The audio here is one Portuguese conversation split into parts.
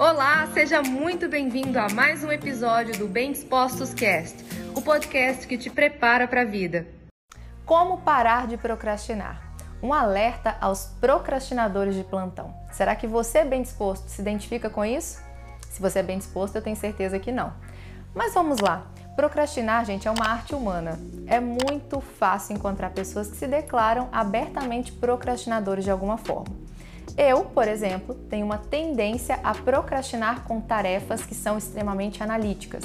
Olá, seja muito bem-vindo a mais um episódio do Bem Dispostos Cast, o podcast que te prepara para a vida. Como parar de procrastinar? Um alerta aos procrastinadores de plantão. Será que você, bem disposto, se identifica com isso? Se você é bem disposto, eu tenho certeza que não. Mas vamos lá. Procrastinar, gente, é uma arte humana. É muito fácil encontrar pessoas que se declaram abertamente procrastinadores de alguma forma. Eu, por exemplo, tenho uma tendência a procrastinar com tarefas que são extremamente analíticas.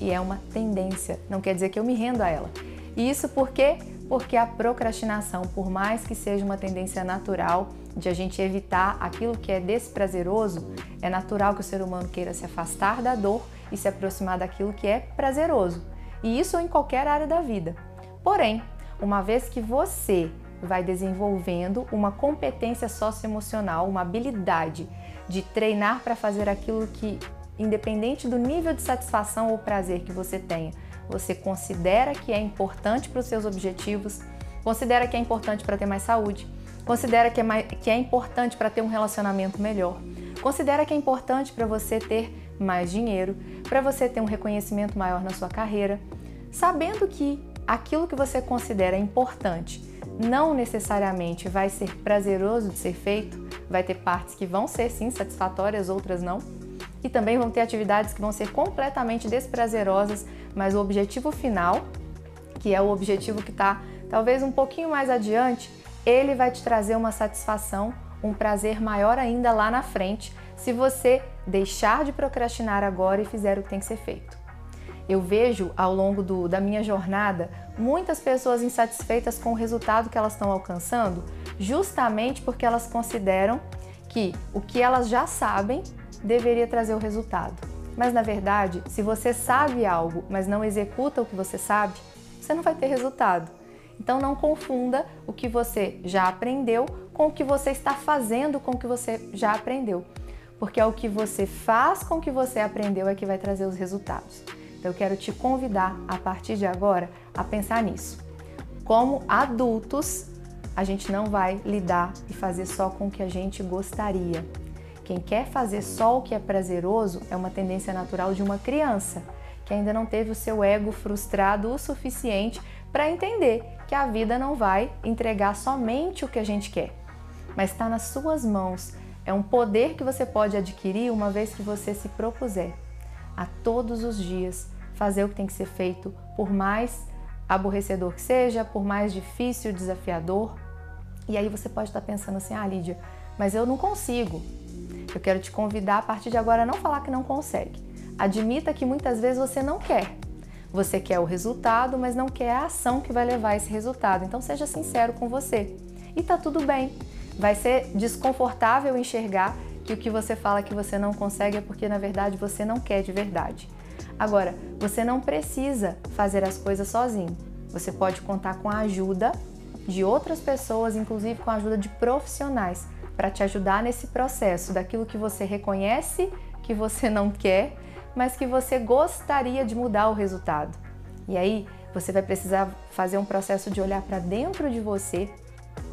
E é uma tendência, não quer dizer que eu me rendo a ela. E isso por quê? Porque a procrastinação, por mais que seja uma tendência natural de a gente evitar aquilo que é desprazeroso, é natural que o ser humano queira se afastar da dor e se aproximar daquilo que é prazeroso. E isso em qualquer área da vida. Porém, uma vez que você vai desenvolvendo uma competência socioemocional, uma habilidade de treinar para fazer aquilo que, independente do nível de satisfação ou prazer que você tenha, você considera que é importante para os seus objetivos, considera que é importante para ter mais saúde, considera que é, mais, que é importante para ter um relacionamento melhor, considera que é importante para você ter mais dinheiro, para você ter um reconhecimento maior na sua carreira, sabendo que aquilo que você considera importante não necessariamente vai ser prazeroso de ser feito, vai ter partes que vão ser sim satisfatórias, outras não. E também vão ter atividades que vão ser completamente desprazerosas, mas o objetivo final, que é o objetivo que está talvez um pouquinho mais adiante, ele vai te trazer uma satisfação, um prazer maior ainda lá na frente, se você deixar de procrastinar agora e fizer o que tem que ser feito. Eu vejo ao longo do, da minha jornada muitas pessoas insatisfeitas com o resultado que elas estão alcançando, justamente porque elas consideram que o que elas já sabem deveria trazer o resultado. Mas na verdade, se você sabe algo, mas não executa o que você sabe, você não vai ter resultado. Então não confunda o que você já aprendeu com o que você está fazendo com o que você já aprendeu porque é o que você faz com o que você aprendeu é que vai trazer os resultados. Então eu quero te convidar a partir de agora a pensar nisso. Como adultos, a gente não vai lidar e fazer só com o que a gente gostaria. Quem quer fazer só o que é prazeroso é uma tendência natural de uma criança que ainda não teve o seu ego frustrado o suficiente para entender que a vida não vai entregar somente o que a gente quer, mas está nas suas mãos é um poder que você pode adquirir uma vez que você se propuser a todos os dias fazer o que tem que ser feito, por mais aborrecedor que seja, por mais difícil, desafiador. E aí você pode estar pensando assim: ah, Lídia, mas eu não consigo. Eu quero te convidar a partir de agora a não falar que não consegue. Admita que muitas vezes você não quer. Você quer o resultado, mas não quer a ação que vai levar esse resultado. Então seja sincero com você. E tá tudo bem. Vai ser desconfortável enxergar que o que você fala que você não consegue é porque na verdade você não quer de verdade. Agora, você não precisa fazer as coisas sozinho. Você pode contar com a ajuda de outras pessoas, inclusive com a ajuda de profissionais, para te ajudar nesse processo daquilo que você reconhece que você não quer, mas que você gostaria de mudar o resultado. E aí, você vai precisar fazer um processo de olhar para dentro de você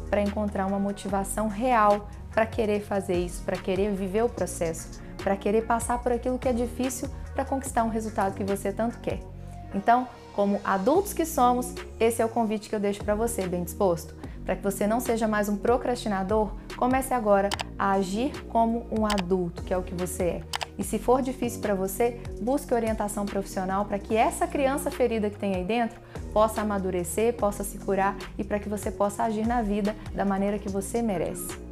para encontrar uma motivação real para querer fazer isso, para querer viver o processo, para querer passar por aquilo que é difícil para conquistar um resultado que você tanto quer. Então, como adultos que somos, esse é o convite que eu deixo para você, bem disposto. Para que você não seja mais um procrastinador, comece agora a agir como um adulto, que é o que você é. E se for difícil para você, busque orientação profissional para que essa criança ferida que tem aí dentro possa amadurecer, possa se curar e para que você possa agir na vida da maneira que você merece.